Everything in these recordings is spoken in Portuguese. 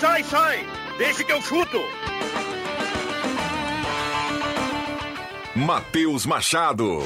Sai, sai! Deixa que eu chuto! Matheus Machado.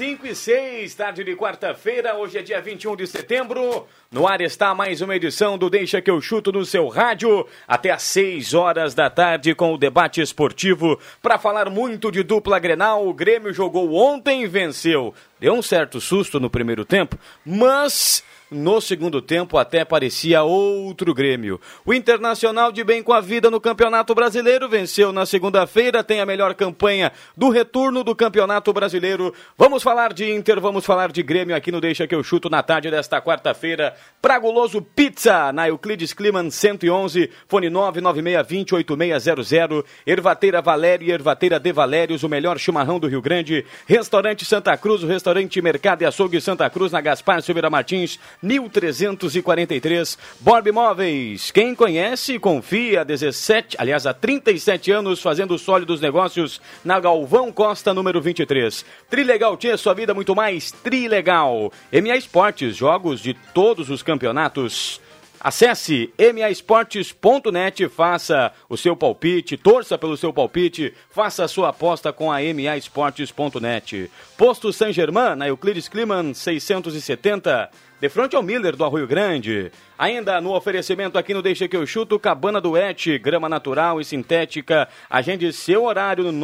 5 e 6, tarde de quarta-feira, hoje é dia 21 de setembro. No ar está mais uma edição do Deixa que eu chuto no seu rádio, até às 6 horas da tarde com o debate esportivo para falar muito de dupla Grenal. O Grêmio jogou ontem e venceu. Deu um certo susto no primeiro tempo, mas no segundo tempo até parecia outro Grêmio. O Internacional de bem com a vida no Campeonato Brasileiro venceu na segunda-feira, tem a melhor campanha do retorno do Campeonato Brasileiro. Vamos falar de Inter, vamos falar de Grêmio aqui no Deixa que eu chuto na tarde desta quarta-feira. Praguloso Pizza na Euclides Kliman 111, fone 996208600, Ervateira Valério e Ervateira de Valérios, o melhor chimarrão do Rio Grande. Restaurante Santa Cruz, o restaurante Mercado e Açougue Santa Cruz na Gaspar Silveira Martins. 1343. Borb Imóveis. Quem conhece, confia. 17, aliás, há 37 anos fazendo sólidos negócios na Galvão Costa, número 23. Trilegal Tia, sua vida muito mais Trilegal. MA Esportes, jogos de todos os campeonatos. Acesse maesportes.net, faça o seu palpite, torça pelo seu palpite, faça a sua aposta com a maesportes.net. Posto San Germain, na Euclides Kliman 670 de frente ao Miller do Arroio Grande. Ainda no oferecimento aqui no Deixa que eu chuto, Cabana do Et, grama natural e sintética. Agende seu horário no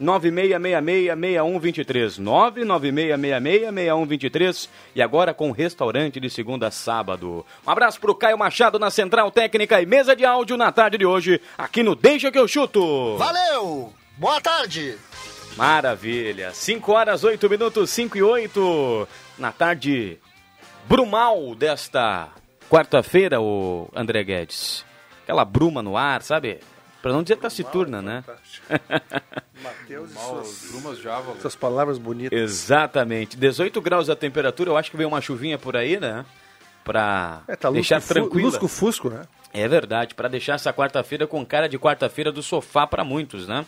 996666123. 996666123 e agora com restaurante de segunda a sábado. Um abraço pro Caio Machado na Central Técnica e mesa de áudio na tarde de hoje, aqui no Deixa que eu chuto. Valeu! Boa tarde! Maravilha. 5 horas, 8 minutos, 5 e 8. Na tarde brumal desta quarta-feira, o André Guedes. Aquela bruma no ar, sabe? Pra não dizer taciturna, né? Matheus, brumas Java. Essas palavras bonitas. Exatamente. 18 graus a temperatura, eu acho que veio uma chuvinha por aí, né? Pra é, tá deixar lusco, tranquilo. Lusco-fusco, né? É verdade, para deixar essa quarta-feira com cara de quarta-feira do sofá para muitos, né?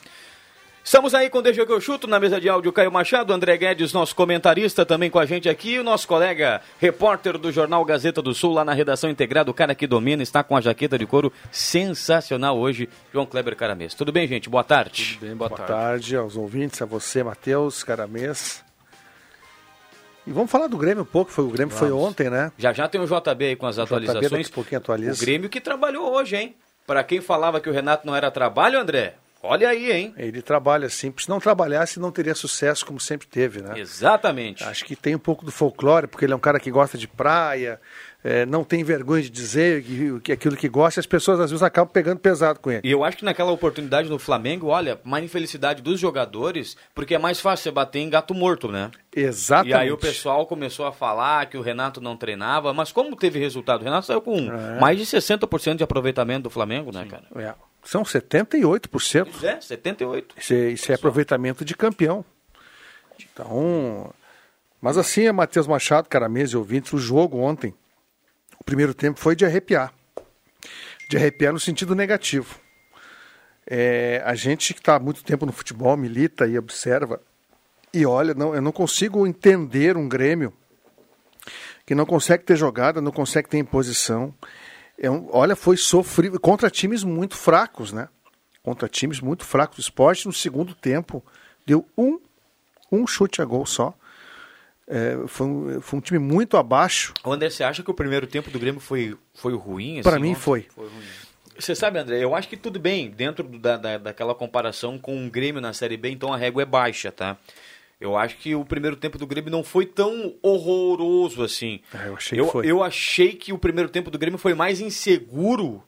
Estamos aí com o Deixa que eu chuto na mesa de áudio Caio Machado, André Guedes, nosso comentarista também com a gente aqui, o nosso colega repórter do jornal Gazeta do Sul, lá na redação integrada, o cara que domina, está com a jaqueta de couro sensacional hoje, João Kleber Caramês. Tudo bem, gente? Boa tarde. Tudo bem, boa, boa tarde. tarde aos ouvintes, a você, Matheus Caramês. E vamos falar do Grêmio um pouco, foi, o Grêmio vamos. foi ontem, né? Já já tem o JB aí com as o atualizações. JB daqui a pouquinho atualiza. O Grêmio que trabalhou hoje, hein? Para quem falava que o Renato não era trabalho, André, Olha aí, hein? Ele trabalha assim. Se não trabalhasse, não teria sucesso como sempre teve, né? Exatamente. Acho que tem um pouco do folclore, porque ele é um cara que gosta de praia, é, não tem vergonha de dizer que, que aquilo que gosta, as pessoas às vezes acabam pegando pesado com ele. E eu acho que naquela oportunidade no Flamengo, olha, uma infelicidade dos jogadores, porque é mais fácil você bater em gato morto, né? Exatamente. E aí o pessoal começou a falar que o Renato não treinava, mas como teve resultado? O Renato saiu com é. mais de 60% de aproveitamento do Flamengo, né, cara? É. São 78%. Pois é, 78%. Isso é, isso é aproveitamento de campeão. Então. Mas assim, é Matheus Machado, cara, mesa e ouvintes, o jogo ontem, o primeiro tempo foi de arrepiar. De arrepiar no sentido negativo. É, a gente que está há muito tempo no futebol, milita e observa, e olha, não, eu não consigo entender um Grêmio que não consegue ter jogada, não consegue ter imposição. É um, olha, foi sofrível contra times muito fracos, né? Contra times muito fracos. O esporte no segundo tempo deu um, um chute a gol só. É, foi, um, foi, um, time muito abaixo. O André, você acha que o primeiro tempo do Grêmio foi, foi ruim? Assim, Para mim foi. foi você sabe, André, eu acho que tudo bem dentro da, da, daquela comparação com o Grêmio na Série B, então a régua é baixa, tá? Eu acho que o primeiro tempo do Grêmio não foi tão horroroso assim. É, eu achei eu, que foi. eu achei que o primeiro tempo do Grêmio foi mais inseguro,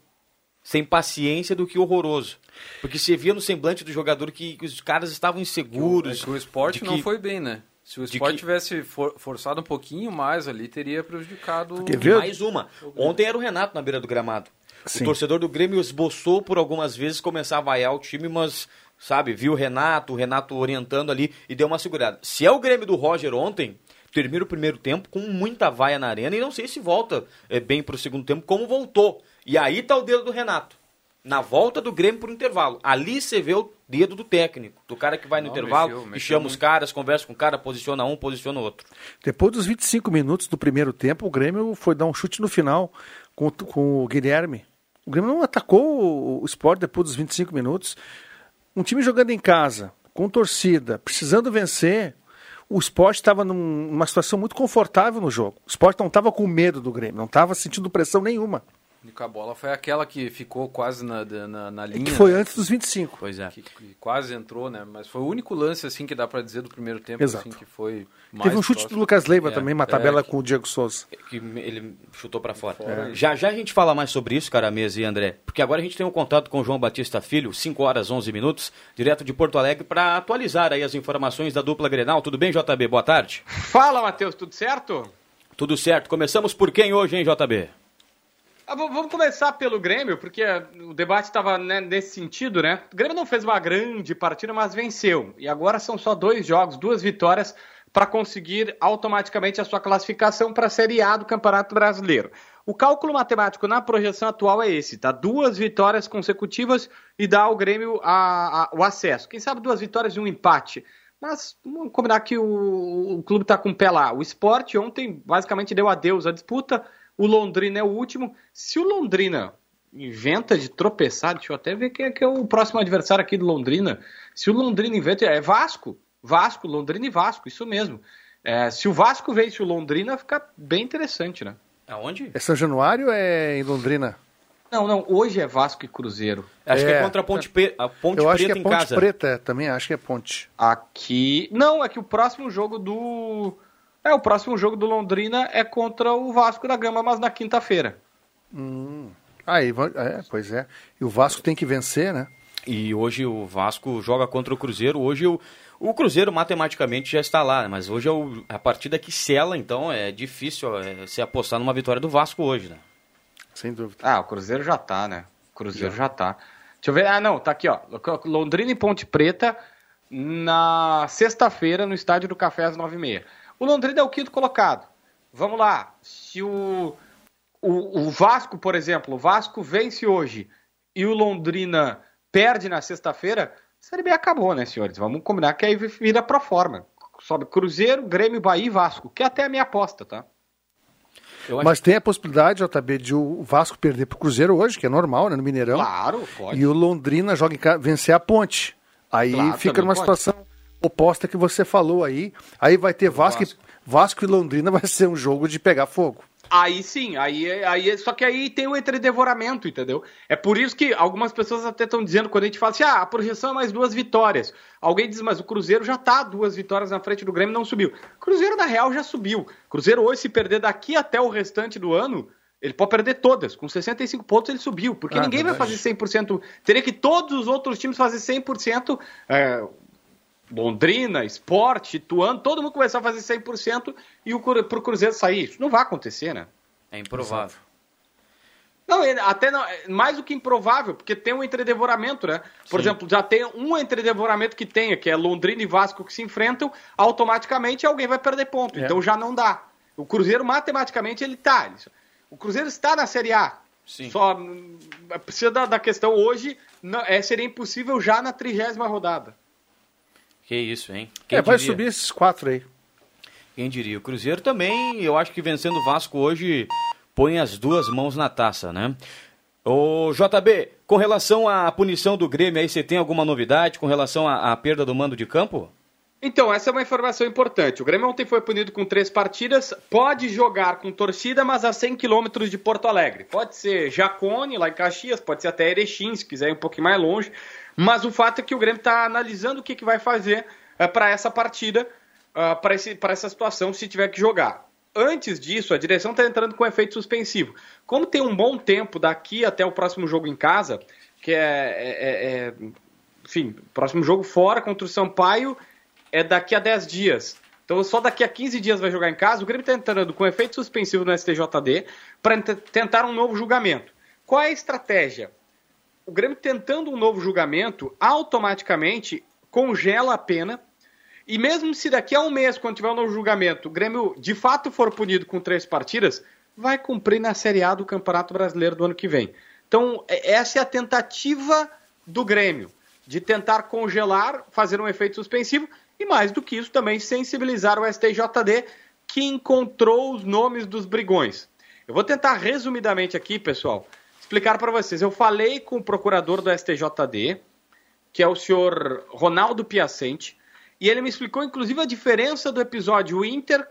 sem paciência, do que horroroso. Porque você via no semblante do jogador que, que os caras estavam inseguros. É que o esporte de não que- foi bem, né? Se o esporte que- tivesse for- forçado um pouquinho mais ali, teria prejudicado. Quer ver? mais uma. Ontem era o Renato na beira do gramado. Sim. O torcedor do Grêmio esboçou por algumas vezes começar a vaiar o time, mas, sabe, viu o Renato, o Renato orientando ali e deu uma segurada. Se é o Grêmio do Roger ontem, termina o primeiro tempo com muita vaia na arena e não sei se volta é, bem pro segundo tempo como voltou. E aí tá o dedo do Renato. Na volta do Grêmio pro intervalo. Ali você vê o dedo do técnico, do cara que vai no Não, intervalo mexeu, e mexeu chama os muito. caras, conversa com o cara, posiciona um, posiciona o outro. Depois dos 25 minutos do primeiro tempo, o Grêmio foi dar um chute no final com, com o Guilherme. O Grêmio não atacou o, o Sport depois dos 25 minutos. Um time jogando em casa, com torcida, precisando vencer. O Sport estava num- numa situação muito confortável no jogo. O Sport não estava com medo do Grêmio, não estava sentindo pressão nenhuma. E a bola foi aquela que ficou quase na, na, na linha. Que foi né? antes dos 25. Pois é. Que, que quase entrou, né? Mas foi o único lance, assim, que dá pra dizer do primeiro tempo, Exato. assim, que foi mais Teve um chute próximo. do Lucas Leiva É, também, uma é, tabela que- com o Diego Souza. que ele chutou pra fora. Fora. Já já a gente fala mais sobre isso, cara, Mesa e André, porque agora a gente tem um contato com o João Batista Filho, 5 horas 11 minutos, direto de Porto Alegre, para atualizar aí as informações da dupla Grenal. Tudo bem, JB? Boa tarde. Fala, Matheus, tudo certo? Tudo certo. Começamos por quem hoje, hein, JB? Ah, vamos começar pelo Grêmio, porque o debate estava nesse sentido, né? O Grêmio não fez uma grande partida, mas venceu. E agora são só dois jogos, duas vitórias para conseguir automaticamente a sua classificação para a Série A do Campeonato Brasileiro. O cálculo matemático na projeção atual é esse, tá? Duas vitórias consecutivas e dá ao Grêmio a- a- o acesso. Quem sabe duas vitórias e um empate. Mas vamos combinar que o, o clube está com o pé lá. O esporte ontem basicamente deu adeus à disputa. O Londrina é o último. Se o Londrina inventa de tropeçar, deixa eu até ver quem é, que é o próximo adversário aqui do Londrina. Se o Londrina inventa, é Vasco. Vasco, Londrina e Vasco, isso mesmo. É, se o Vasco vence o Londrina, fica bem interessante, né? Aonde? É São Januário ou é em Londrina? Não, não, hoje é Vasco e Cruzeiro. Acho que é É. contra a Ponte, Pe- a Ponte Eu acho que é em Ponte casa. Preta, é, também acho que é Ponte. Aqui. Não, é que o próximo jogo do. É, o próximo jogo do Londrina é contra o Vasco da Gama, mas na quinta-feira. Aí, va- é, pois é. E o Vasco tem que vencer, né? E hoje o Vasco joga contra o Cruzeiro. Hoje o, o Cruzeiro matematicamente já está lá, mas hoje é o- a partida que sela, então é difícil é, se apostar numa vitória do Vasco hoje, né? Sem dúvida. Ah, o Cruzeiro já tá, né? O Cruzeiro já, tá. Deixa eu ver. Ah, não, tá aqui, ó. Londrina e Ponte Preta na sexta-feira no Estádio do Café às nove e meia. O Londrina é o quinto colocado. Vamos lá. Se o, o, o Vasco, por exemplo, o Vasco vence hoje e o Londrina perde na sexta-feira, a Série B acabou, né, senhores? Vamos combinar que aí vira pro forma. Sobe Cruzeiro, Grêmio, Bahia e Vasco, que é até a minha aposta, tá? Mas tem a possibilidade, JB, de o Vasco perder pro Cruzeiro hoje, que é normal, né? No Mineirão. Claro, pode. E o Londrina joga em casa, vencer a ponte. Aí Claro, fica numa pode. situação oposta que você falou aí. Aí vai ter Vasco, e- Vasco. Vasco e Londrina vai ser um jogo de pegar fogo. Aí sim, aí, aí só que aí tem o entredevoramento, entendeu? É por isso que algumas pessoas até estão dizendo, quando a gente fala assim, ah, a projeção é mais duas vitórias. Alguém diz, mas o Cruzeiro já tá duas vitórias na frente do Grêmio e não subiu. Cruzeiro, na real, já subiu. Cruzeiro hoje, se perder daqui até o restante do ano, ele pode perder todas. Com 65 pontos ele subiu, porque Ah, ninguém vai verdade. fazer 100%. Teria que todos os outros times fazer 100%. É, Londrina, Sport, Ituano, todo mundo começar a fazer 100% e o pro Cruzeiro sair. Isso não vai acontecer, né? É improvável. Não, até não, é mais do que improvável, porque tem um entredevoramento, né? Por Sim. exemplo, já tem um entredevoramento que tenha, que é Londrina e Vasco que se enfrentam, automaticamente alguém vai perder ponto. É. Então já não dá. O Cruzeiro, matematicamente, ele tá. ele- O Cruzeiro está na Série A. Sim. Só hum, precisa da, da questão hoje, não, é, seria impossível já na trigésima rodada. Que isso, hein? Quem é, vai diria? subir esses quatro aí. Quem diria? O Cruzeiro também, eu acho que vencendo o Vasco hoje, põe as duas mãos na taça, né? Ô, JB, com relação à punição do Grêmio, aí você tem alguma novidade com relação à, à perda do mando de campo? Então, essa é uma informação importante. O Grêmio ontem foi punido com três partidas, pode jogar com torcida, mas a 100 quilômetros de Porto Alegre. Pode ser Jacone, lá em Caxias, pode ser até Erechim, se quiser ir um pouquinho mais longe. Mas o fato é que o Grêmio está analisando o que, que vai fazer para essa partida. uh, para essa situação se tiver que jogar. Antes disso, a direção está entrando com efeito suspensivo. Como tem um bom tempo daqui até o próximo jogo em casa, que é, é, é, é enfim, próximo jogo fora contra o Sampaio é daqui a 10 dias. Então só daqui a 15 dias vai jogar em casa. O Grêmio está entrando com efeito suspensivo no STJD para tentar um novo julgamento. Qual é a estratégia? O Grêmio tentando um novo julgamento automaticamente congela a pena. E mesmo se daqui a um mês, quando tiver um novo julgamento, o Grêmio de fato for punido com três partidas, vai cumprir na Série A do Campeonato Brasileiro do ano que vem. Então, é, essa é a tentativa do Grêmio de tentar congelar, fazer um efeito suspensivo e mais do que isso também sensibilizar o STJD que encontrou os nomes dos brigões. Eu vou tentar resumidamente aqui, pessoal, explicar para vocês. Eu falei com o procurador do STJD, que é o senhor Ronaldo Piacente, e ele me explicou inclusive a diferença do episódio Inter,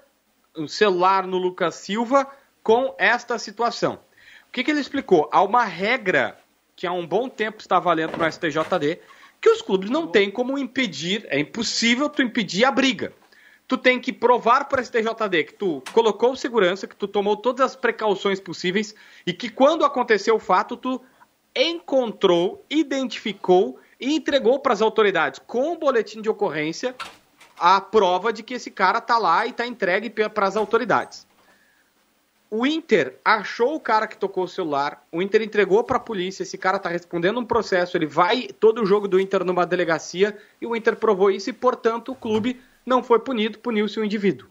o celular no Lucas Silva, com esta situação. O que, que ele explicou? Há uma regra que há um bom tempo está valendo no STJD, que os clubes não têm como impedir, é impossível tu impedir a briga. Tu tem que provar para a STJD que tu colocou segurança, que tu tomou todas as precauções possíveis e que quando aconteceu o fato tu encontrou, identificou e entregou para as autoridades com o boletim de ocorrência a prova de que esse cara tá lá e tá entregue para as autoridades. O Inter achou o cara que tocou o celular, o Inter entregou para a polícia, esse cara está respondendo um processo, ele vai todo o jogo do Inter numa delegacia e o Inter provou isso e, portanto, o clube não foi punido, puniu-se o indivíduo.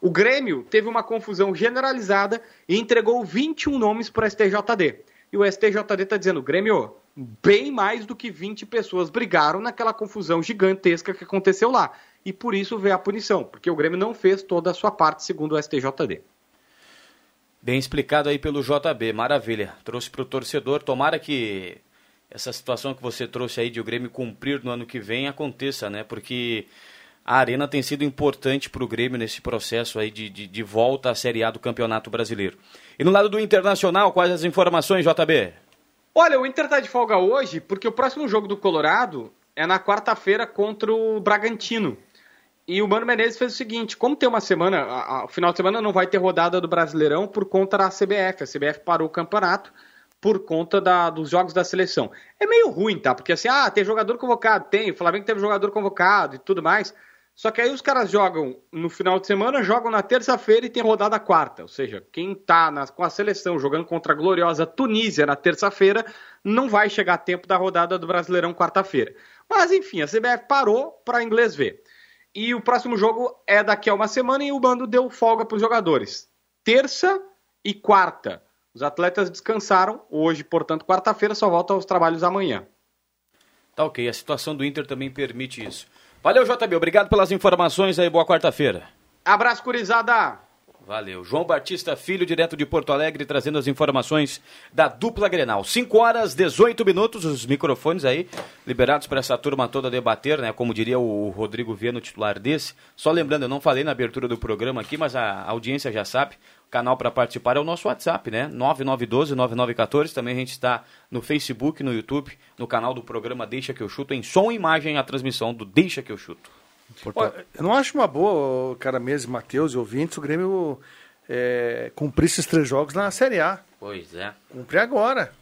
O Grêmio teve uma confusão generalizada e entregou 21 nomes para o STJD. E o STJD está dizendo, Grêmio, bem mais do que 20 pessoas brigaram naquela confusão gigantesca que aconteceu lá. E por isso veio a punição, porque o Grêmio não fez toda a sua parte, segundo o STJD. Bem explicado aí pelo JB, maravilha. Trouxe para o torcedor. Tomara que essa situação que você trouxe aí de o Grêmio cumprir no ano que vem aconteça, né? Porque a Arena tem sido importante para o Grêmio nesse processo aí de, de, de, volta à Série A do Campeonato Brasileiro. E no lado do Internacional, quais as informações, JB? Olha, o Inter está de folga hoje porque o próximo jogo do Colorado é na quarta-feira contra o Bragantino. E o Mano Menezes fez o seguinte: como tem uma semana, o final de semana não vai ter rodada do Brasileirão por conta da CBF. A CBF parou o campeonato por conta da, dos jogos da seleção. É meio ruim, tá? Porque assim, ah, tem jogador convocado, tem, o Flamengo teve jogador convocado e tudo mais. Só que aí os caras jogam no final de semana, jogam na terça-feira e tem rodada quarta. Ou seja, quem tá na, com a seleção jogando contra a gloriosa Tunísia na terça-feira, não vai chegar a tempo da rodada do Brasileirão quarta-feira. Mas enfim, a CBF parou para inglês ver. E o próximo jogo é daqui a uma semana e o bando deu folga para os jogadores. Terça e quarta. Os atletas descansaram. Hoje, portanto, quarta-feira, só volta aos trabalhos amanhã. Tá ok. A situação do Inter também permite isso. Valeu, JB. Obrigado pelas informações aí. Boa quarta-feira. Abraço, curizada. Valeu. João Batista Filho, direto de Porto Alegre, trazendo as informações da dupla Grenal. 5 horas 18 minutos, os microfones aí liberados para essa turma toda debater, né? Como diria o Rodrigo Viano, titular desse. Só lembrando, eu não falei na abertura do programa aqui, mas a audiência já sabe. Canal para participar é o nosso WhatsApp, né? 9912-9914. Também a gente está no Facebook, no YouTube, no canal do programa Deixa que eu chuto, em som e imagem a transmissão do Deixa que eu chuto. Eu não acho uma boa, cara mesmo, Matheus e ouvintes, o Grêmio é, cumprir esses três jogos na Série A. Pois é. Cumprir agora.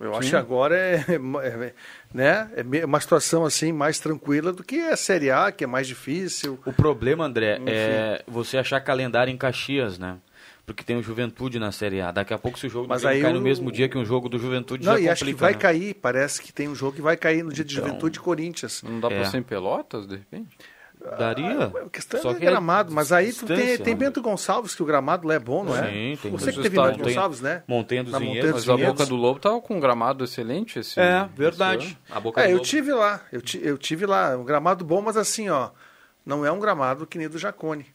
Eu Sim. acho que agora é, é, né, é uma situação assim mais tranquila do que a Série A, que é mais difícil. O problema, André, Enfim. é você achar calendário em Caxias, né? porque tem o Juventude na Série A. Daqui a pouco se o jogo Mas aí cai o... no mesmo dia que um jogo do Juventude não, já e complica, acho que vai né? cair, parece que tem um jogo que vai cair no dia de então, Juventude e Corinthians. Não dá é. para ser em Pelotas, de repente? Daria. Ah, a questão Só é que é gramado, é mas aí tu tem, tem Bento Gonçalves, que o gramado lá é bom, não é? Sim, tem Você que teve Bento Gonçalves, né? Montanha dos Vinhedos. Mas a Boca do Lobo tava com um gramado excelente esse É, verdade. A Boca é, eu Lobo. tive lá, eu, eu tive lá, um gramado bom, mas assim, ó, não é um gramado que nem do Jacone,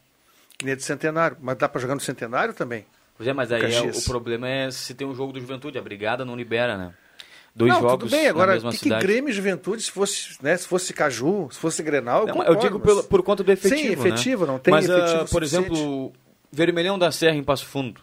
que nem do Centenário, mas dá para jogar no Centenário também. Pois é, mas aí é, o problema é se tem um jogo do Juventude, a brigada não libera, né? Dois não, jogos tudo bem, agora, que, que Grêmio e Juventude, se fosse, né, se fosse Caju, se fosse Grenal, eu, não, eu digo pelo, por conta do efetivo, Sim, efetivo, né? não tem mas, efetivo uh, por exemplo, Vermelhão da Serra em Passo Fundo.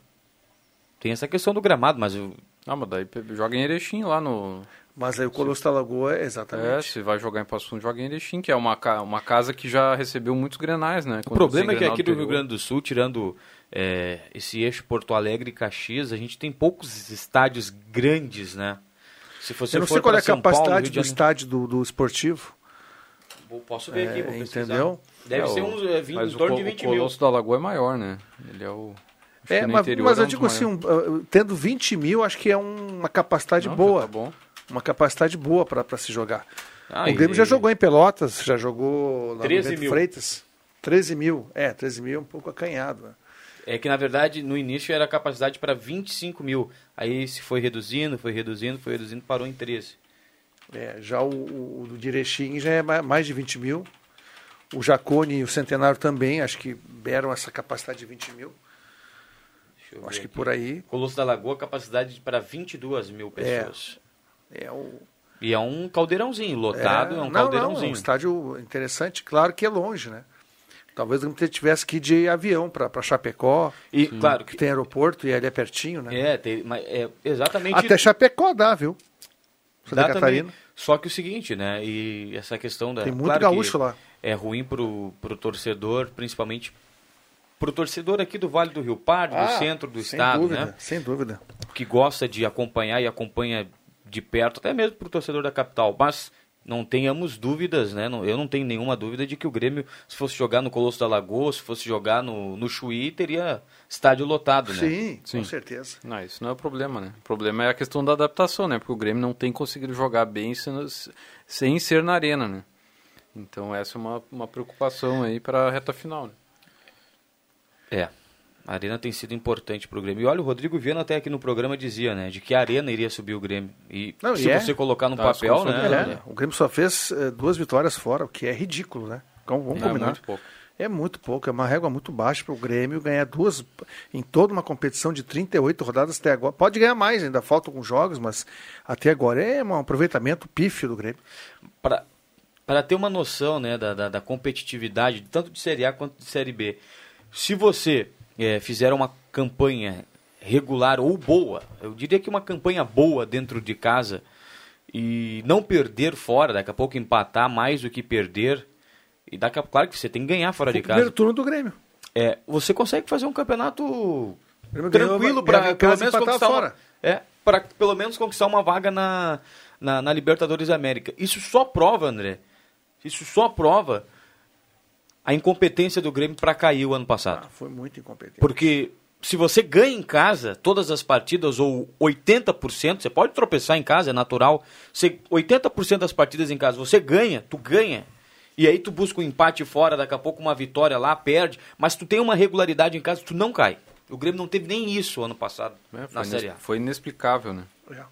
Tem essa questão do gramado, mas... Eu... Ah, mas daí joga em Erechim lá no... Mas aí o Colosso da Lagoa, É, exatamente. se vai jogar em Passo Fundo, joga em Erechim, que é uma, ca- uma casa que já recebeu muitos grenais, né? O problema é que aqui do Rio Grande do Sul, tirando é, esse eixo Porto Alegre e Caxias, a gente tem poucos estádios grandes, né? Se você Eu não sei qual é a São Paulo, capacidade de do estádio do, do esportivo. Posso ver aqui, É, vou pesquisar. entendeu? Deve É, ser o- uns é, 20, Mas em o, torno Co- de 20 o mil. Colosso da Lagoa é maior, né? Ele é o... É, no mas, mas é eu digo assim, um, uh, tendo 20 mil, acho que é um- uma capacidade Não, boa. Tá bom. Uma capacidade boa para se jogar. Ah, o e- Grêmio já jogou em Pelotas, já jogou lá no 13 Bento mil. Freitas. 13 mil. É, 13 mil é um pouco acanhado. né? É que, na verdade, no início era capacidade para 25 mil. Aí se foi reduzindo, foi reduzindo, foi reduzindo, parou em 13. É, já o, o, do Direchim já é ma- mais de 20 mil. O Jacone e o Centenário também, acho que deram essa capacidade de 20 mil. Acho que aqui. por aí Colosso da Lagoa, capacidade para 22 mil pessoas. é o. E é um caldeirãozinho, lotado, é, um não, caldeirãozinho. Não, é um estádio interessante, claro que é longe, né? Talvez o Grêmio tivesse que ir de avião para Chapecó, E, claro, que tem aeroporto e ali é pertinho, né? É, tem, mas é exatamente Até Chapecó dá, viu? Santa Dá Catarina. também. Só que o seguinte, né? E essa questão da. Tem muito claro gaúcho lá. É ruim pro, pro torcedor, principalmente pro torcedor aqui do Vale do Rio Pardo, do Ah, centro do sem estado, dúvida, né? Sem dúvida. Que gosta de acompanhar e acompanha de perto, até mesmo pro torcedor da capital. Mas não tenhamos dúvidas, né? Não- eu não tenho nenhuma dúvida de que o Grêmio, se fosse jogar no Colosso da Lagoa, se fosse jogar no, no Chuí, teria estádio lotado, né? Sim, Sim. com certeza. Não, isso não é o problema, né? O problema é a questão da adaptação, né? Porque o Grêmio não tem conseguido jogar bem sendo- sem ser na arena, né? Então essa é uma, uma preocupação aí para a reta final, né? É. A Arena tem sido importante pro Grêmio. E olha, o Rodrigo Viana até aqui no programa dizia, né, de que a Arena iria subir o Grêmio. E Não, e se é. você colocar no Tá, papel, né? É, o Grêmio só fez eh, duas vitórias fora, o que é ridículo, né? Então, vamos É combinar. muito pouco. É muito pouco, é uma régua muito baixa para o Grêmio ganhar duas em toda uma competição de 38 rodadas até agora. Pode ganhar mais, ainda faltam alguns jogos, mas até agora é um aproveitamento pífio do Grêmio. Para para ter uma noção, né, da, da, da competitividade, tanto de Série A quanto de Série B. Se você eh, fizer uma campanha regular ou boa, eu diria que uma campanha boa dentro de casa e não perder fora, daqui a pouco empatar mais do que perder, e daqui a claro que você tem que ganhar fora Foi de o primeiro casa. turno do Grêmio. É, você consegue fazer um campeonato tranquilo para pelo casa menos conquistar fora. uma, é, para pelo menos conquistar uma vaga na, na, na Libertadores da América. Isso só prova, André. Isso só prova a incompetência do Grêmio para cair o ano passado. Ah, foi muito incompetente. Porque se você ganha em casa todas as partidas, ou 80%, você pode tropeçar em casa, é natural. Você, 80% das partidas em casa, você ganha, tu ganha. E aí tu busca um empate fora, daqui a pouco uma vitória lá, perde. Mas tu tem uma regularidade em casa, tu não cai. O Grêmio não teve nem isso ano passado É, na foi, Série A. foi inexplicável, né? É.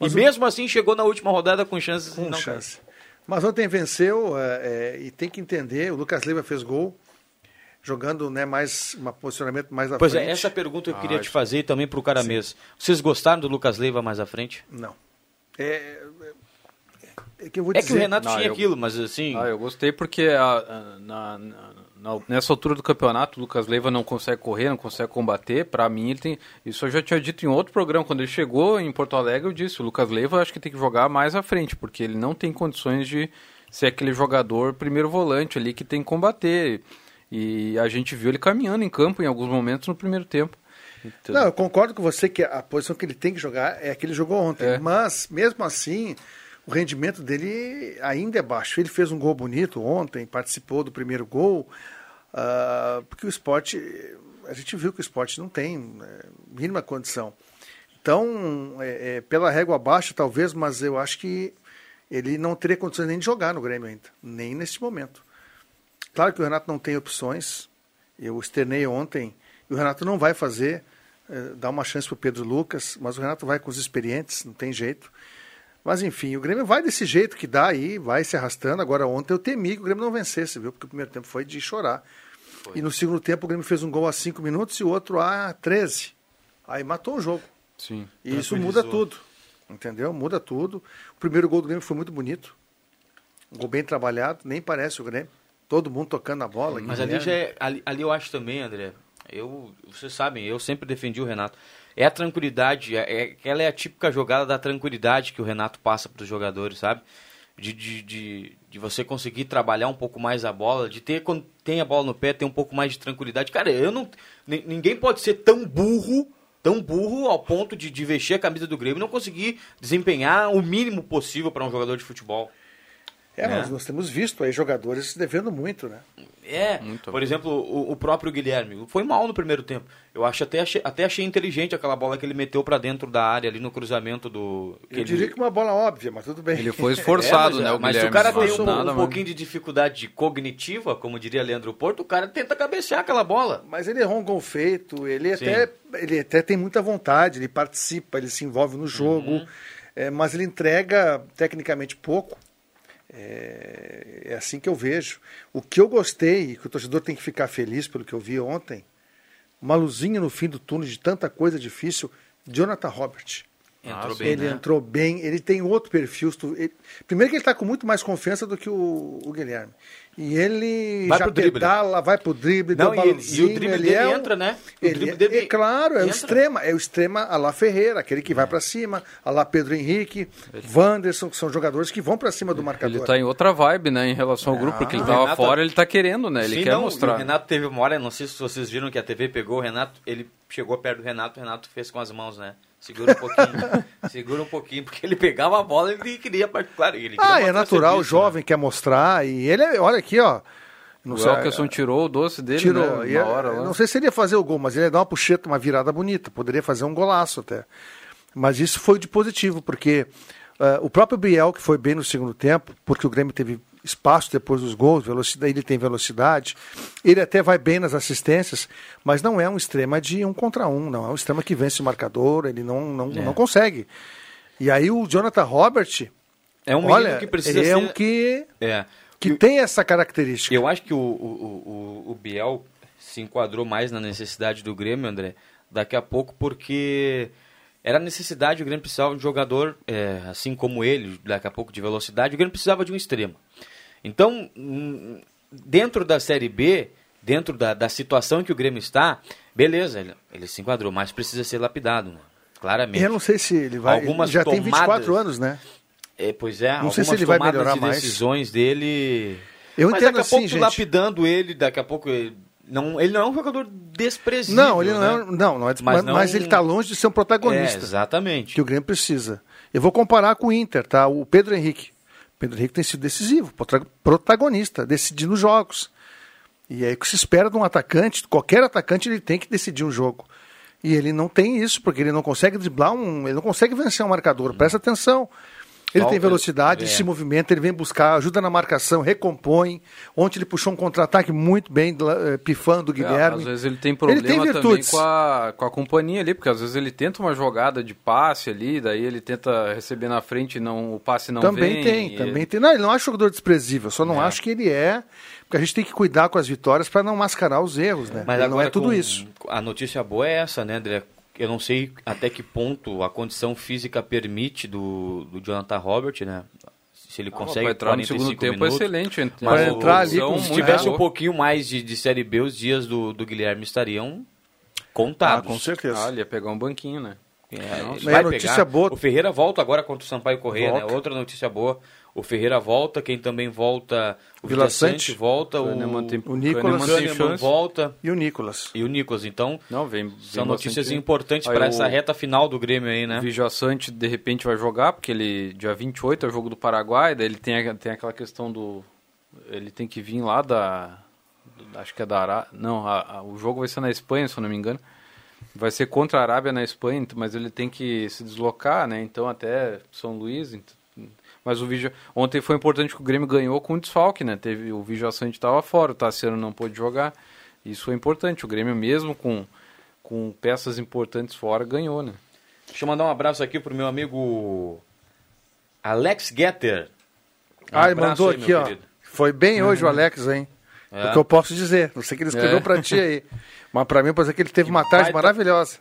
E o- mesmo assim chegou na última rodada com chances de Com não chance. Mas ontem venceu é, é, e tem que entender, o Lucas Leiva fez gol, jogando né, mais um posicionamento mais à Pois frente. é, essa pergunta eu queria Ah, te fazer também pro cara mesmo. Vocês gostaram do Lucas Leiva mais à frente? Não. É, é, é que eu vou É dizer. que o Renato Não, tinha eu- aquilo, mas assim. Ah, eu gostei porque a- a- na- na- nessa altura do campeonato o Lucas Leiva não consegue correr, não consegue combater. Pra mim, ele tem. Isso eu já tinha dito em outro programa. Quando ele chegou em Porto Alegre, eu disse: o Lucas Leiva acho que tem que jogar mais à frente, porque ele não tem condições de ser aquele jogador primeiro volante ali que tem que combater. E a gente viu ele caminhando em campo em alguns momentos no primeiro tempo. Então, Não, eu concordo com você que a posição que ele tem que jogar é a que ele jogou ontem. É. Mas, mesmo assim, o rendimento dele ainda é baixo. Ele fez um gol bonito ontem, participou do primeiro gol, ah, porque o esporte, a gente viu que o esporte não tem né, mínima condição. Então, é, é, pela régua abaixo, talvez, mas eu acho que ele não teria condições nem de jogar no Grêmio ainda, nem neste momento. Claro que o Renato não tem opções. Eu externei ontem, e o Renato não vai fazer, eh, dar uma chance para o Pedro Lucas, mas o Renato vai com os experientes, não tem jeito. Mas enfim, o Grêmio vai desse jeito que dá aí, vai se arrastando. Agora ontem eu temi que o Grêmio não vencesse, viu? Porque o primeiro tempo foi de chorar. E no segundo tempo o Grêmio fez um gol a 5 minutos e o outro a 13. Aí matou o jogo. sim. E isso muda tudo. Entendeu? Muda tudo. O primeiro gol do Grêmio foi muito bonito. Um gol bem trabalhado, nem parece o Grêmio. Todo mundo tocando a bola. Mas ali Guilherme. já é, ali, ali eu acho também, André. Eu, vocês sabem, eu sempre defendi o Renato. é a tranquilidade, é, é, ela é a típica jogada da tranquilidade que o Renato passa para os jogadores, sabe? De, de, de, de, você conseguir trabalhar um pouco mais a bola, de ter, quando tem a bola no pé, ter um pouco mais de tranquilidade. Cara, eu não. Ninguém pode ser tão burro, tão burro ao ponto de, de vestir a camisa do Grêmio e não conseguir desempenhar o mínimo possível para um jogador de futebol. É, né? nós, nós temos visto aí jogadores devendo muito, né? É, muito por bom. exemplo, o, o, próprio Guilherme foi mal no primeiro tempo. Eu acho até achei, até achei inteligente aquela bola que ele meteu para dentro da área ali no cruzamento do. Eu ele... diria que uma bola óbvia, mas tudo bem. Ele foi esforçado, é, mas, né? O mas se o cara tem um, nada, um pouquinho de dificuldade cognitiva, como diria Leandro Porto, o cara tenta cabecear aquela bola. Mas ele errou um gol feito, ele até, ele até tem muita vontade, ele participa, ele se envolve no jogo, uhum. é, mas ele entrega tecnicamente pouco. É, é, assim que eu vejo. O que eu gostei, e que o torcedor tem que ficar feliz pelo que eu vi ontem, uma luzinha no fim do túnel de tanta coisa difícil, Jonathan Robert. Entrou bem, ele né? entrou bem, ele tem outro perfil. Ele, primeiro que ele está com muito mais confiança do que o, o Guilherme. E ele vai já pedala, vai pro drible, Não, dá e, e o drible dele é um, entra, né? O ele, é, dele é, claro, é entra. o extrema, é o extrema a lá Ferreira, aquele que vai para cima, a lá Pedro Henrique, ele... Wanderson, que são jogadores que vão para cima do marcador. Ele tá em outra vibe, né, em relação ao grupo, porque ele tava Renato... fora, ele tá querendo, né? Ele Sim, quer não, mostrar. O Renato teve uma hora, não sei se vocês viram que a TV pegou o Renato, ele chegou perto do Renato, o Renato fez com as mãos, né? Segura um pouquinho. segura um pouquinho, porque ele pegava a bola e ele queria, claro, ele queria Ah, é natural, o jovem né? quer mostrar. E ele, é, olha aqui, ó. Não o sei, Elkerson tirou o doce dele, tirou. Né, é, hora, não sei se ele ia fazer o gol, mas ele ia dar uma puxeta, uma virada bonita. Poderia fazer um golaço até. Mas isso foi de positivo, porque uh, o próprio Biel, que foi bem no segundo tempo, porque o Grêmio teve espaço depois dos gols, velocidade, ele tem velocidade. Ele até vai bem nas assistências, mas não é um extrema de um contra um, não é um extrema que vence o marcador, ele não, não, é. não consegue. E aí o Jonathan Robert é um olha, que precisa ele ser... é um que é. Que eu, tem essa característica. Eu acho que o, o, o, o Biel se enquadrou mais na necessidade do Grêmio, André, daqui a pouco porque era necessidade, o Grêmio precisava de um jogador, é, assim como ele, daqui a pouco de velocidade, o Grêmio precisava de um extremo. Então, hum, dentro da Série B, dentro da, da situação em que o Grêmio está, beleza, ele, ele se enquadrou, mas precisa ser lapidado, né? claramente. Eu não sei se ele vai. Algumas já tomadas, tem 24 anos, né? É, pois é, não sei se ele vai melhorar de mais. decisões dele. Eu mas entendo daqui a assim, pouco gente. lapidando ele, daqui a pouco ele não, ele não é um jogador desprezível. Não, ele não, né? é, não, não é, mas, não... mas ele está longe de ser um protagonista. É, exatamente. Que o Grêmio precisa. Eu vou comparar com o Inter, tá? O Pedro Henrique. Pedro Henrique tem sido decisivo, protagonista, decidindo jogos. E aí o que se espera de um atacante, qualquer atacante, ele tem que decidir um jogo. E ele não tem isso, porque ele não consegue driblar um. Ele não consegue vencer um marcador. Presta atenção. Ele tem velocidade, é. ele se movimenta, ele vem buscar, ajuda na marcação, recompõe. Ontem ele puxou um contra-ataque muito bem, eh, pifando o Guilherme. É, às vezes ele tem problema ele tem também com a, com a companhia ali, porque às vezes ele tenta uma jogada de passe ali, daí ele tenta receber na frente e não, o passe não também vem. Tem, também ele... tem. Não, ele não é jogador desprezível, só não é. acho que ele é. Porque a gente tem que cuidar com as vitórias para não mascarar os erros, né? Mas ele não é tudo isso. A notícia boa é essa, né, André? Eu não sei até que ponto a condição física permite do, do Jonathan Robert, né? Se ele consegue ah, entrar no segundo tempo minutos, é excelente. Mas entrar ali com, se tivesse um pouquinho mais de, de Série B, os dias do, do Guilherme estariam contados. Ah, com certeza. Ah, ele ia pegar um banquinho, né? É, vai notícia pegar. boa. O Ferreira volta agora contra o Sampaio Correia, né? Outra notícia boa. O Ferreira volta, quem também volta, o Vila Sante volta, o, tem, o Nicolas Kahneman volta e o Nicolas. E o Nicolas, então, não vem, vem são notícias importantes para essa reta final do Grêmio aí, né? O Sante de repente vai jogar, porque ele dia 28 é o jogo do Paraguai, daí ele tem, tem aquela questão do ele tem que vir lá da acho que é da Arábia, não, a, a, o jogo vai ser na Espanha, se eu não me engano. Vai ser contra a Arábia na Espanha, mas ele tem que se deslocar, né? Então até São Luís, então, mas o Vigia... Ontem foi importante que o Grêmio ganhou com o desfalque, né? Teve... O Vigia Sante estava fora, o Tassiano não pôde jogar. Isso foi importante. O Grêmio, mesmo com, com peças importantes fora, ganhou, né? Deixa eu mandar um abraço aqui pro meu amigo Alex Getter. Um ah, ele mandou aí, aqui, ó. Querido. Foi bem uhum. hoje o Alex, hein? É. O que eu posso dizer. Não sei que ele escreveu é. para ti aí. Mas para mim, pode ser que ele teve uma tarde baita... maravilhosa.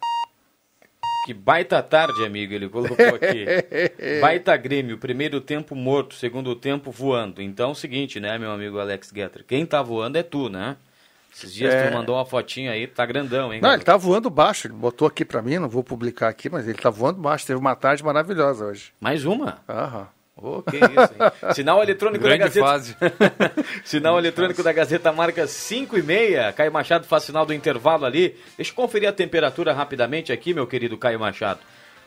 Que baita tarde, amigo, ele colocou aqui. baita Grêmio, primeiro tempo morto, segundo tempo voando. Então é o seguinte, né, meu amigo Alex Getter? Quem tá voando é tu, né? Esses dias É. tu mandou uma fotinha aí, tá grandão, hein? Não, ele tá voando baixo. Ele botou aqui pra mim, não vou publicar aqui, mas ele tá voando baixo. Teve uma tarde maravilhosa hoje. Mais uma? Aham. Ô, que isso, hein? Sinal eletrônico Grande da Gazeta. fase. Sinal eletrônico da Gazeta marca 5 e meia. Caio Machado faz sinal do intervalo ali. Deixa eu conferir a temperatura rapidamente aqui, meu querido Caio Machado.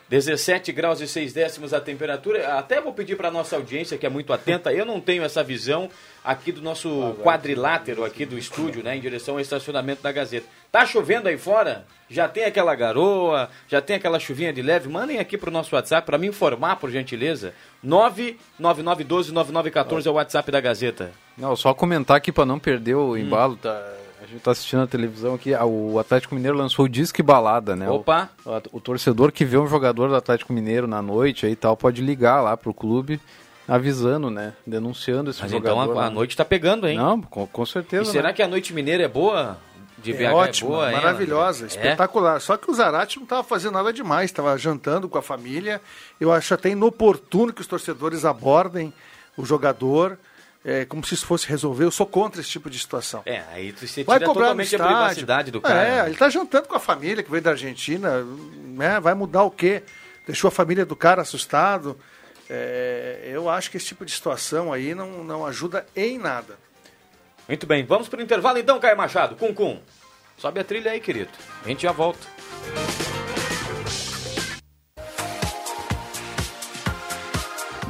17 graus e 6 décimos a temperatura. Até vou pedir para nossa audiência, que é muito atenta, eu não tenho essa visão aqui do nosso quadrilátero aqui do estúdio, né, em direção ao estacionamento da Gazeta. Tá chovendo aí fora? Já tem aquela garoa, já tem aquela chuvinha de leve? Mandem aqui pro nosso WhatsApp para me informar, por gentileza. 999129914 é o WhatsApp da Gazeta. Não, só comentar aqui para não perder o embalo, tá? Gente tá assistindo a televisão aqui, o Atlético Mineiro lançou o Disque Balada, né? O- Opa! O, o torcedor que vê um jogador do Atlético Mineiro na noite aí e tal, pode ligar lá pro clube avisando, né? Denunciando esse Mas então jogador. a, a né? noite tá pegando, hein? Não, com, com certeza. E será né? que a noite mineira é boa? De BH É ótima, boa, hein, maravilhosa? É? espetacular. Só que o Zarate não estava fazendo nada demais, estava jantando com a família. Eu acho até inoportuno que os torcedores abordem o jogador é, como se isso fosse resolver. Eu sou contra esse tipo de situação. É, aí tu- você Vai tira cobrar totalmente a privacidade do cara. É, ele está jantando com a família que veio da Argentina, né? Vai mudar o quê? Deixou a família do cara assustado. É, eu acho que esse tipo de situação aí não, não ajuda em nada. Muito bem, vamos pro intervalo então, Caio Machado. Cum Cum. Sobe a trilha aí, querido. A gente já volta.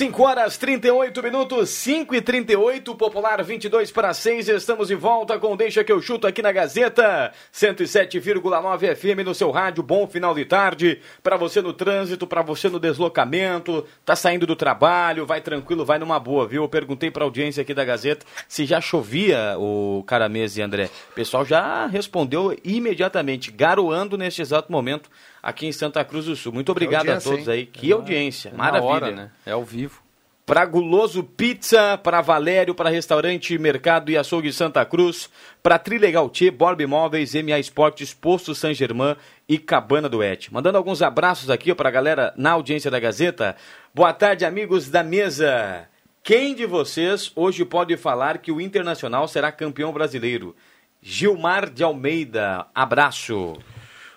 Cinco horas 38 minutos, 5 e 38, Popular 22 para 6. Estamos de volta com Deixa que eu chuto aqui na Gazeta, 107,9 FM no seu rádio. Bom final de tarde para você no trânsito, para você no deslocamento, tá saindo do trabalho, vai tranquilo, vai numa boa, viu? Eu perguntei para audiência aqui da Gazeta se já chovia o Caramese e André. O pessoal já respondeu imediatamente, garoando neste exato momento aqui em Santa Cruz do Sul. Muito obrigado a audiência, todos hein? aí. Que audiência, É na maravilha. hora, né? É ao vivo. Para Guloso Pizza, para Valério, para Restaurante Mercado e Açougue Santa Cruz, para Trilegal T, Borb Imóveis, MA Esportes, Posto San Germán e Cabana do Et. Mandando alguns abraços aqui para a galera na audiência da Gazeta. Boa tarde, amigos da mesa. Quem de vocês hoje pode falar que o Internacional será campeão brasileiro? Gilmar de Almeida, abraço.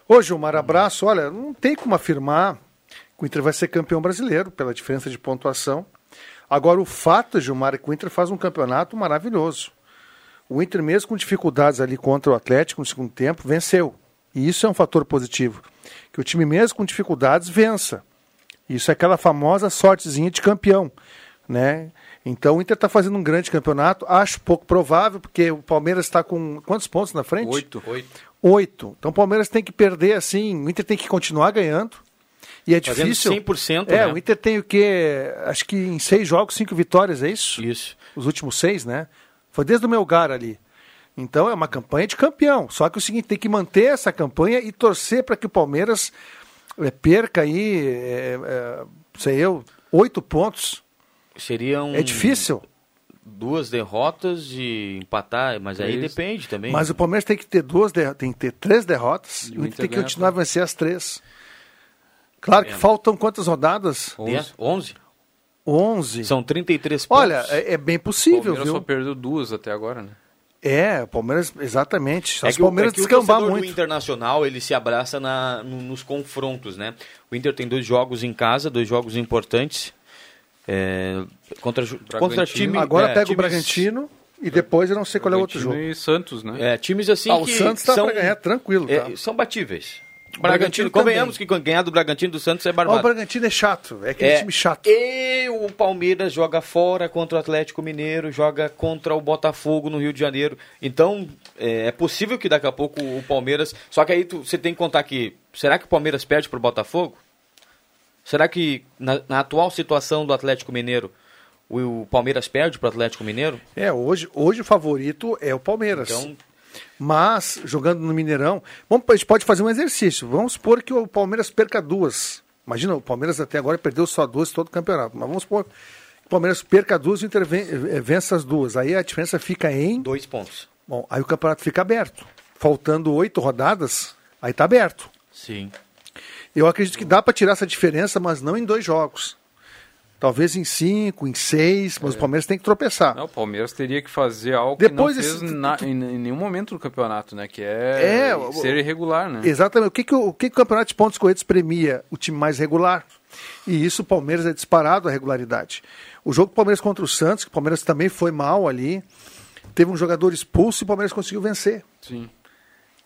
Ô, Gilmar, abraço. Olha, não tem como afirmar que o Inter vai ser campeão brasileiro pela diferença de pontuação. Agora, o fato, Gilmar, é que o Inter faz um campeonato maravilhoso. O Inter, mesmo com dificuldades ali contra o Atlético no segundo tempo, venceu. E isso é um fator positivo. Que o time, mesmo com dificuldades, vença. Isso é aquela famosa sortezinha de campeão. Né? Então o Inter está fazendo um grande campeonato. Acho pouco provável, porque o Palmeiras está com quantos pontos na frente? Oito. Oito. Então o Palmeiras tem que perder assim, o Inter tem que continuar ganhando. E é Fazendo difícil. 100%, É, né? o Inter tem o quê? Acho que em seis jogos, cinco vitórias, é isso? Isso. Os últimos seis, né? Foi desde o Melgar ali. Então é uma campanha de campeão. Só que o seguinte, tem que manter essa campanha e torcer para que o Palmeiras eh, perca aí, é, é, sei eu, oito pontos. Seriam É difícil. duas derrotas e empatar, mas aí Três. depende também. Mas o Palmeiras tem que ter duas derrotas, tem que ter três derrotas E o o Inter tem que continuar a vencer as três. Claro que faltam quantas rodadas? Dez? 11? 11. São 33 pontos. Olha, é, é bem O possível, Palmeiras só viu? perdeu duas até agora, né? É, o Palmeiras, exatamente. Só É que, o o, é Palmeiras que o descambar do muito. Internacional, ele se abraça na, no- nos confrontos, né? O Inter tem dois jogos em casa, dois jogos importantes. É, contra, contra time, Agora é, pega o times- Bragantino e depois eu não sei qual é o outro jogo. E Santos, né? É, times assim Ah, o que Santos tá são, pra ganhar tranquilo, tá? é, são batíveis. Bragantino Bragantino, convenhamos que ganhar do Bragantino e do Santos é Ó, barbado. o Bragantino é chato, é aquele É, time chato. E o Palmeiras joga fora contra o Atlético Mineiro, joga contra o Botafogo no Rio de Janeiro. Então, é, é possível que daqui a pouco o Palmeiras. Só que aí tu- você tem que contar que. Será que o Palmeiras perde pro Botafogo? Será que na, na atual situação do Atlético Mineiro, o, o Palmeiras perde pro Atlético Mineiro? É, hoje, hoje o favorito é o Palmeiras. Então, Mas, jogando no Mineirão, vamos, a gente pode fazer um exercício. Vamos supor que o Palmeiras perca duas. Imagina, o Palmeiras até agora perdeu só duas todo o campeonato. Mas vamos supor que o Palmeiras perca duas e o eh, vença as duas. Aí a diferença fica em. Dois pontos. Bom, aí o campeonato fica aberto. Faltando oito rodadas, aí está aberto. Sim. Eu acredito que dá para tirar essa diferença, mas não em dois jogos. Talvez em cinco, em seis, mas o Palmeiras tem que tropeçar. Não, o Palmeiras teria que fazer algo Depois que não fez na- em, em nenhum momento do campeonato, né? Que é, É, ser irregular, né? Exatamente. O que, que, o, o que que o campeonato de pontos corridos premia? O time mais regular. E isso o Palmeiras é disparado a regularidade. O jogo do Palmeiras contra o Santos, que o Palmeiras também foi mal ali, teve um jogador expulso e o Palmeiras conseguiu vencer. Sim.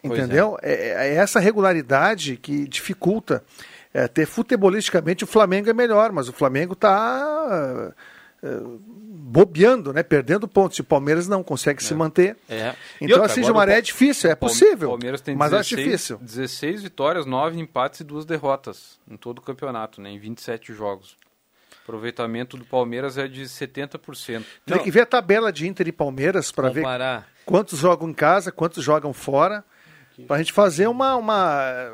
Pois Entendeu? É. é essa regularidade que dificulta. É, ter futebolisticamente o Flamengo é melhor, mas o Flamengo está bobeando, né? perdendo pontos. E o Palmeiras não consegue se manter. É. E Então, outra, assim, o é difícil, é possível. Palmeiras tem mas 16, acho difícil. 16 vitórias, 9 empates e 2 derrotas em todo o campeonato, né? Em 27 jogos. O aproveitamento do Palmeiras é de 70%. Tem que ver a tabela de Inter e Palmeiras para ver quantos jogam em casa, quantos jogam fora. Para a gente fazer uma, uma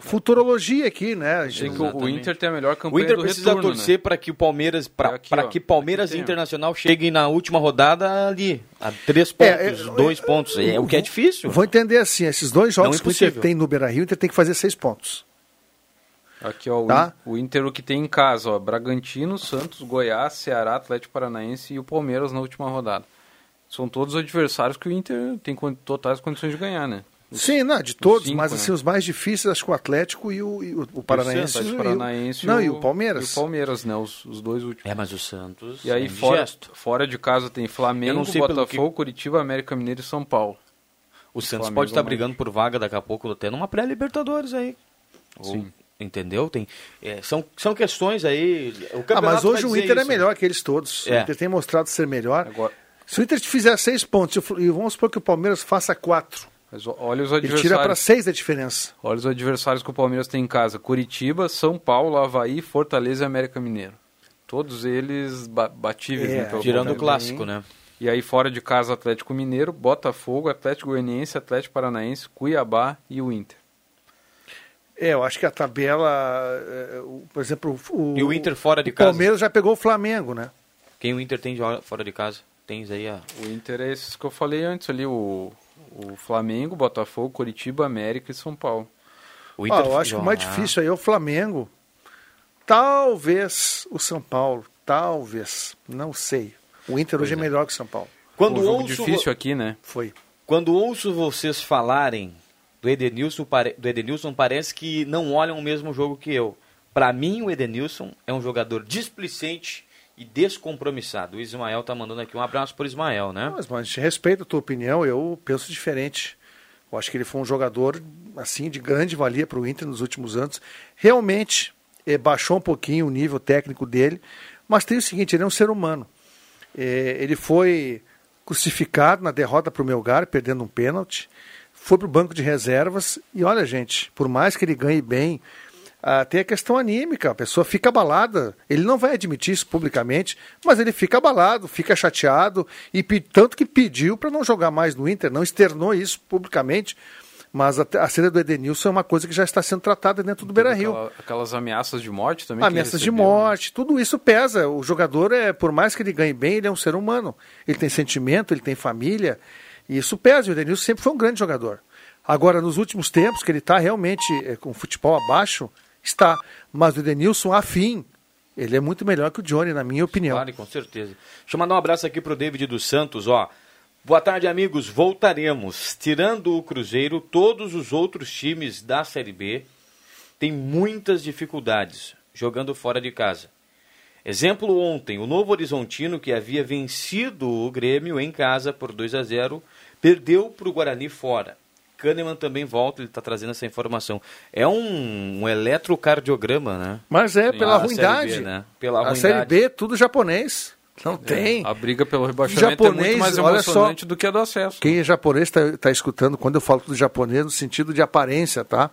futurologia aqui, né? A gente Tem que o- o. Inter tem a melhor O campanha Inter do precisa retorno, torcer né? para que o Palmeiras, para É que Palmeiras Aqui e. Internacional cheguem na última rodada ali, a três É, pontos, é, dois é, pontos. É o que é difícil. Vou entender assim, esses dois jogos Não é que o Inter tem no Beira-Rio, o Inter tem que fazer seis pontos. Aqui, ó, o, Tá? O Inter o que tem em casa, ó, Bragantino, Santos, Goiás, Ceará, Atlético Paranaense e o Palmeiras na última rodada. São todos adversários que o Inter tem totais condições de ganhar, né? Sim, não, de todos, cinco, mas né? assim, os mais difíceis, acho que o Atlético e o, e o, o Paranaense. o Atlético e o- Paranaense não, e o Palmeiras. E o Palmeiras, né? Os, os dois últimos. É, mas o Santos. E aí, é fora, gesto. fora de casa tem Flamengo, Botafogo, Curitiba, América Mineiro e São Paulo. O Santos Flamengo pode estar brigando por vaga daqui a pouco, até numa pré-Libertadores aí. Ou- Sim. entendeu? Tem, é, são, são questões aí. O Ah, mas hoje o Inter é isso. melhor que eles todos. É. O Inter tem mostrado ser melhor. Agora, Se o Inter fizer seis pontos e vamos supor que o Palmeiras faça quatro, mas olha os ele tira para adversários. seis a diferença. Olha os adversários que o Palmeiras tem em casa: Curitiba, São Paulo, Havaí, Fortaleza e América Mineiro. Todos eles ba batíveis, É, né? pelo Tirando o clássico, né? E aí, fora de casa, Atlético Mineiro, Botafogo, Atlético Goianiense, Atlético Paranaense, Cuiabá e o Inter. É, eu acho que a tabela, é, o- por exemplo, o, E o Inter fora de o casa? Palmeiras já pegou o Flamengo, né? Quem o Inter tem de fora de casa? Tens aí a. O Inter é esses que eu falei antes ali: o, o Flamengo, Botafogo, Curitiba, América e São Paulo. O Ah, eu acho que o mais difícil aí é o Flamengo. Talvez o São Paulo, talvez, não sei. O Inter hoje é melhor que o São Paulo. Quando um jogo ouço, difícil aqui, né? Foi. quando ouço vocês falarem do Edenilson, pare- do Edenilson, parece que não olham o mesmo jogo que eu. Para mim, o Edenilson é um jogador displicente e descompromissado. O Ismael tá mandando aqui um abraço por Ismael, né? Mas, mas respeita a tua opinião, eu penso diferente. Eu acho que ele foi um jogador assim de grande valia para o Inter nos últimos anos. Realmente eh, baixou um pouquinho o nível técnico dele, mas tem o seguinte, ele é um ser humano. Eh, ele foi crucificado na derrota para o Melgar, perdendo um pênalti, foi para o banco de reservas e olha, gente, por mais que ele ganhe bem, ah, tem a questão anímica, a pessoa fica abalada. Ele não vai admitir isso publicamente, mas ele fica abalado, fica chateado, e tanto que pediu para não jogar mais no Inter, não externou isso publicamente. Mas a, a saída do Edenilson é uma coisa que já está sendo tratada dentro do Beira Rio. Aquela- aquelas ameaças de morte também. Ameaças de né? morte, tudo isso pesa. O jogador, é, por mais que ele ganhe bem, ele é um ser humano. Ele tem sentimento, ele tem família, e isso pesa. O Edenilson sempre foi um grande jogador. Agora, nos últimos tempos, que ele está realmente é, com o futebol abaixo, está. Mas o Edenilson, afim, ele é muito melhor que o Johnny, na minha opinião. Claro, com certeza. Deixa eu mandar um abraço aqui pro David dos Santos, ó. Boa tarde, amigos. Voltaremos. Tirando o Cruzeiro, todos os outros times da Série B têm muitas dificuldades jogando fora de casa. Exemplo ontem, o Novo Horizontino, que havia vencido o Grêmio em casa por 2 a 0, perdeu para o Guarani fora. Kahneman também volta, ele está trazendo essa informação. É um, um eletrocardiograma, né? Mas é pela A Série ruindade. B, né? Pela a ruindade. Série B, tudo japonês. Não tem. A briga pelo rebaixamento é Japonês, muito mais olha só. emocionante do que a do acesso. Quem é japonês está tá escutando, quando eu falo tudo japonês, no sentido de aparência, tá?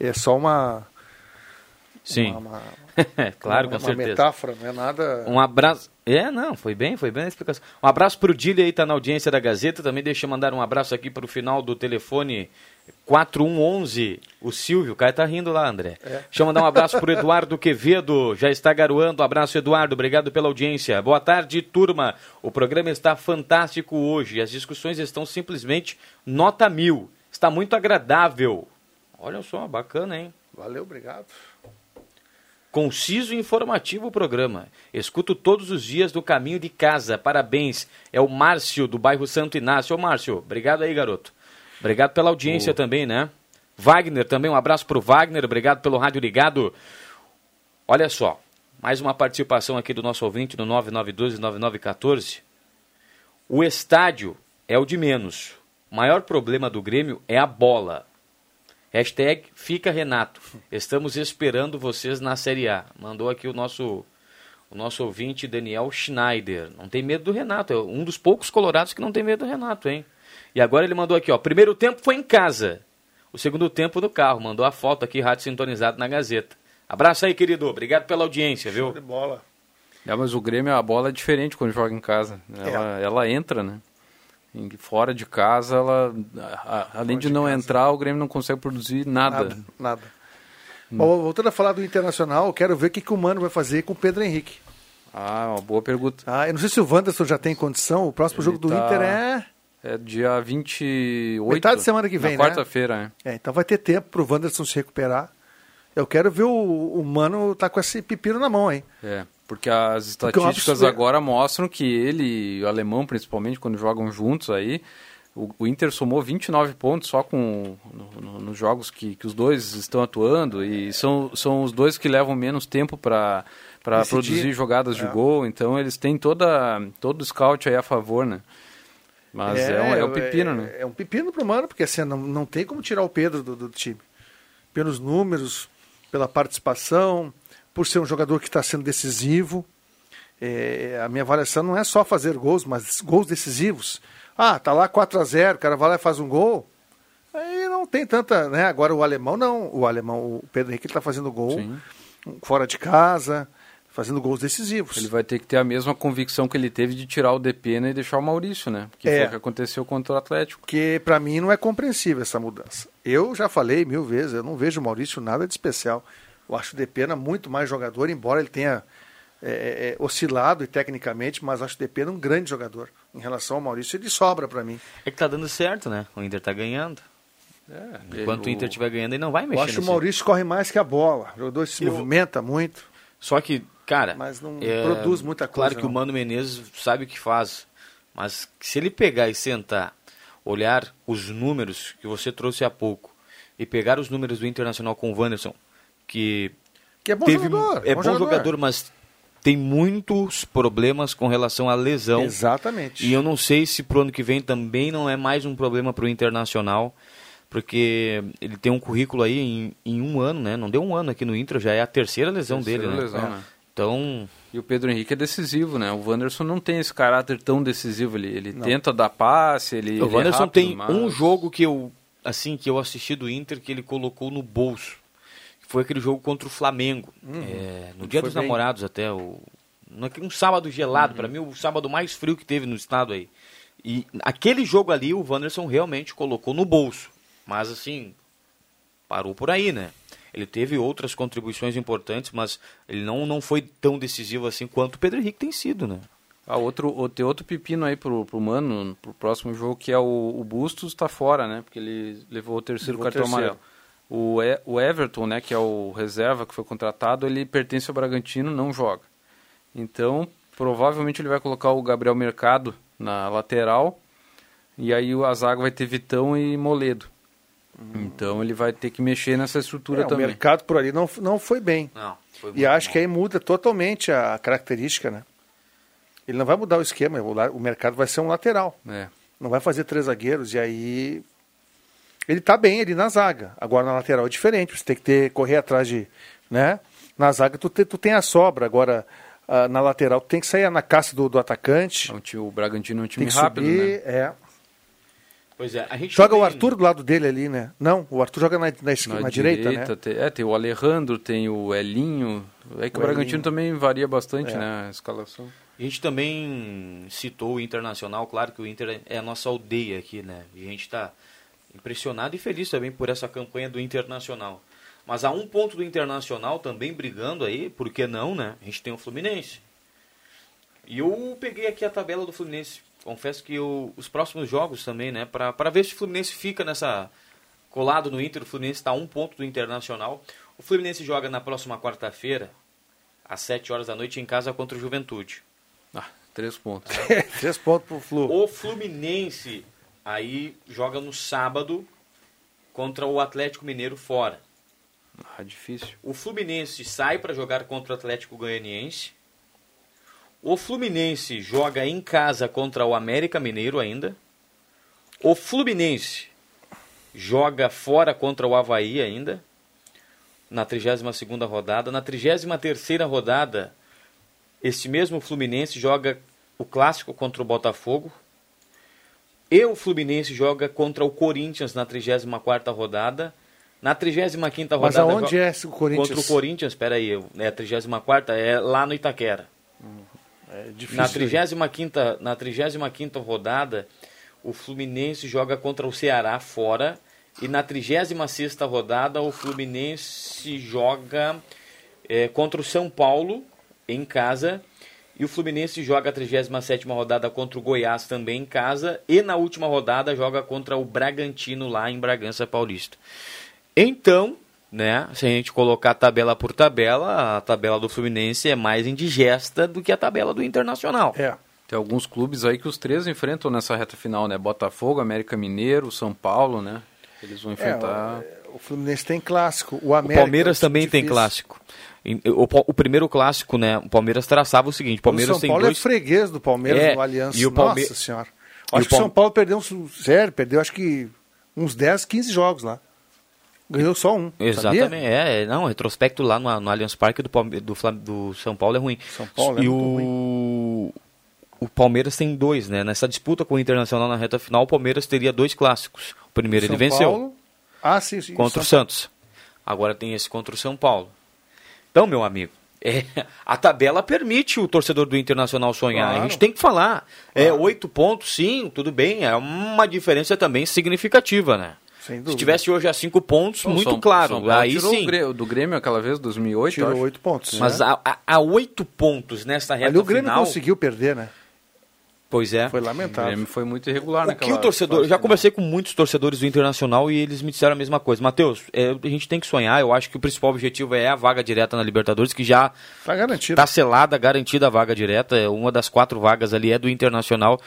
É só uma, Sim. uma, uma- claro, uma, com certeza. Uma metáfora, não é nada. Um abraço. É, não, foi bem, foi bem a explicação. Um abraço pro Dile aí, tá na audiência da Gazeta. Também deixa eu mandar um abraço aqui para o final do telefone 4111. O Silvio, o cara tá rindo lá, André. É. Deixa eu mandar um abraço pro Eduardo Quevedo, já está garoando. Um abraço, Eduardo, obrigado pela audiência. Boa tarde, turma. O programa está fantástico hoje. As discussões estão simplesmente nota mil. Está muito agradável. Olha só, bacana, hein? Valeu, obrigado. Conciso e informativo o programa. Escuto todos os dias do caminho de casa. Parabéns. É o Márcio, do bairro Santo Inácio. Ô, Márcio, obrigado aí, garoto. Obrigado pela audiência oh. também, né? Wagner também, um abraço pro Wagner. Obrigado pelo rádio ligado. Olha só, mais uma participação aqui do nosso ouvinte no 9912-9914. O estádio é o de menos. O maior problema do Grêmio é a bola. Hashtag Fica Renato. Estamos esperando vocês na Série A. Mandou aqui o nosso, o nosso ouvinte Daniel Schneider. Não tem medo do Renato. É um dos poucos colorados que não tem medo do Renato, hein? E agora ele mandou aqui, ó. Primeiro tempo foi em casa. O segundo tempo no carro. Mandou a foto aqui, rádio sintonizado na Gazeta. Abraço aí, querido. Obrigado pela audiência, viu? Show de bola. É, mas o Grêmio, a bola é diferente quando joga em casa. Ela, é. ela entra, né? Fora de casa, ela, além de, de não casa. entrar, o Grêmio não consegue produzir nada. Nada. nada. Hum. Bom, voltando a falar do Internacional, quero ver o que, que o Mano vai fazer com o Pedro Henrique. Ah, uma boa pergunta. Ah, eu não sei se o Wanderson já tem condição. O próximo Ele jogo do tá... Inter é. É dia 28. Metade de semana que vem, né? Quarta-feira, é. é. Então vai ter tempo para o Wanderson se recuperar. Eu quero ver o, o Mano tá com esse pepino na mão, hein? É. Porque as estatísticas porque agora mostram que ele e o alemão, principalmente, quando jogam juntos aí, o, o Inter somou 29 pontos só com no, no, nos jogos que, que os dois estão atuando e são, são os dois que levam menos tempo para para produzir jogadas é. de gol, então eles têm toda todo o scout aí a favor, né? Mas é, é, um, é um pepino, é, né? É um pepino pro Mano, porque assim, não, não tem como tirar o Pedro do, do time. Pelos números, pela participação, por ser um jogador que está sendo decisivo. É, a minha avaliação não é só fazer gols, mas gols decisivos. Ah, tá lá 4 a 0 o cara vai lá e faz um gol. Aí não tem tanta, né? Agora o alemão não. O alemão, o Pedro Henrique, está fazendo gol Sim. fora de casa, fazendo gols decisivos. Ele vai ter que ter a mesma convicção que ele teve de tirar o Depena e deixar o Maurício, né? Que é, foi o que aconteceu contra o Atlético. Que para mim não é compreensível essa mudança. Eu já falei mil vezes, eu não vejo o Maurício nada de especial. Eu acho o Depena muito mais jogador, embora ele tenha é, é, é oscilado e tecnicamente, mas acho o Depena um grande jogador. Em relação ao Maurício, ele sobra para mim. É que tá dando certo, né? O Inter tá ganhando. É, Enquanto o Inter estiver ganhando, ele não vai mexer. Eu acho que o Maurício corre mais que a bola. O jogador se eu... movimenta muito. Só que, cara. Mas não é... produz muita coisa. Claro que não. o Mano Menezes sabe o que faz. Mas se ele pegar e sentar, olhar os números que você trouxe há pouco e pegar os números do Internacional com o Wanderson, que, que é bom teve, jogador. É bom, jogador. jogador, mas tem muitos problemas com relação à lesão. Exatamente. E eu não sei se pro ano que vem também não é mais um problema para o Internacional, porque ele tem um currículo aí em, em, um ano, né? Não deu um ano aqui no Inter, já é a terceira lesão terceira dele, né? Lesão, né? Então... E o Pedro Henrique é decisivo, né? O Wanderson não tem esse caráter tão decisivo. Ele, ele tenta dar passe, ele. O ele é Wanderson é rápido, tem mas... um jogo que eu, assim, que eu assisti do Inter que ele colocou no bolso foi aquele jogo contra o Flamengo. Uhum. É, no Dia dos bem... Namorados até. O, um sábado gelado, uhum. para mim o sábado mais frio que teve no estado aí. E aquele jogo ali o Wanderson realmente colocou no bolso. Mas assim, parou por aí, né? Ele teve outras contribuições importantes, mas ele não, não foi tão decisivo assim quanto o Pedro Henrique tem sido, né? Ah, outro, tem outro pepino aí pro, pro Mano, pro próximo jogo, que é o, o Bustos tá fora, né? Porque ele levou o terceiro levou cartão terceiro. amarelo. O, e, o Everton, né, que é o reserva que foi contratado, ele pertence ao Bragantino, não joga. Então, provavelmente ele vai colocar o Gabriel Mercado na lateral e aí o zaga vai ter Vitão e Moledo. Hum. Então ele vai ter que mexer nessa estrutura é, também. O mercado por ali não, não foi bem. Não, foi e acho bom. que aí muda totalmente a característica, né? Ele não vai mudar o esquema, o, o mercado vai ser um lateral. É. Não vai fazer três zagueiros e aí ele tá bem ali na zaga. Agora na lateral é diferente, você tem que ter, correr atrás de. Né? Na zaga tu, te, tu tem a sobra, agora uh, na lateral tu tem que sair na caça do, do atacante. O, tio, o Bragantino é um time rápido, subir, né? É. Pois é, a gente Joga o Arthur do lado dele ali, né? Não, o Arthur joga na, na, esquerda, na direita, né? tem, é, tem o Alejandro, tem o Elinho. É que o, O Bragantino Elinho. também varia bastante, É. né? A escalação. A gente também citou o Internacional, claro que o Inter é a nossa aldeia aqui, né? E a gente está impressionado e feliz também por essa campanha do Internacional. Mas há um ponto do Internacional também brigando aí, por que não, né? A gente tem o Fluminense. E eu peguei aqui a tabela do Fluminense. Confesso que eu- os próximos jogos também, né? Para ver se o Fluminense fica nessa. colado no Inter. O Fluminense está a um ponto do Internacional. O Fluminense joga na próxima quarta-feira, às 7 horas da noite, em casa contra o Juventude. Ah, três pontos. Três pontos pro Flu. O Fluminense aí joga no sábado contra o Atlético Mineiro fora. Ah, difícil. O Fluminense sai para jogar contra o Atlético Goianiense. O Fluminense joga em casa contra o América Mineiro ainda. O Fluminense joga fora contra o Havaí ainda. Na 32ª rodada. Na 33ª rodada, este mesmo Fluminense joga o Clássico contra o Botafogo. E o Fluminense joga contra o Corinthians na 34ª rodada. Na 35ª rodada... Mas aonde é esse Corinthians? Contra o Corinthians, peraí, é a 34 é lá no Itaquera. É difícil. Na 35ª, na 35ª rodada, o Fluminense joga contra o Ceará fora. E na 36ª rodada, o Fluminense joga é, contra o São Paulo em casa. E o Fluminense joga a 37ª rodada contra o Goiás também em casa. E na última rodada joga contra o Bragantino lá em Bragança Paulista. Então, né, se a gente colocar tabela por tabela, a tabela do Fluminense é mais indigesta do que a tabela do Internacional. É. Tem alguns clubes aí que os três enfrentam nessa reta final, né? Botafogo, América Mineiro, São Paulo, né? Eles vão enfrentar. É, o, o Fluminense tem clássico. O O América. Palmeiras também tem difícil. clássico. O, o primeiro clássico, né? O Palmeiras traçava o seguinte: o Palmeiras o São Paulo dois. é freguês do Palmeiras É, no Aliança. e o Palme- Nossa senhora. Acho o que o São Paulo perdeu um. Sério, perdeu acho que uns 10, 15 jogos lá. Ganhou só um. Exatamente, sabia? é, é, não, o retrospecto lá no, no Allianz Parque do, Palme- do, Flam- do São Paulo é ruim. São Paulo é e o, o Palmeiras tem dois, né? Nessa disputa com o Internacional na reta final, o Palmeiras teria dois clássicos. O primeiro São ele venceu. Paulo- Ah, sim, sim. contra o Santos. Agora tem esse contra o São Paulo. Então, meu amigo, é, a tabela permite o torcedor do Internacional sonhar. Claro. A gente tem que falar. É oito pontos, sim, tudo bem. É uma diferença também significativa, né? Se tivesse hoje a cinco pontos, muito São- claro. São Aí tirou sim. Grêmio, do Grêmio aquela vez, 2008, Tirou oito pontos. Mas né? a, a, a oito pontos nessa reta Ali o Grêmio final. conseguiu perder, né? Pois é. Foi O lamentável. Grêmio foi muito irregular O naquela que o torcedor. Eu já final. conversei com muitos torcedores do Internacional e eles me disseram a mesma coisa. Matheus, é, a gente tem que sonhar. Eu acho que o principal objetivo é a vaga direta na Libertadores, que já Tá garantido. Está selada, garantida a vaga direta. é, Uma das quatro vagas ali é do Internacional.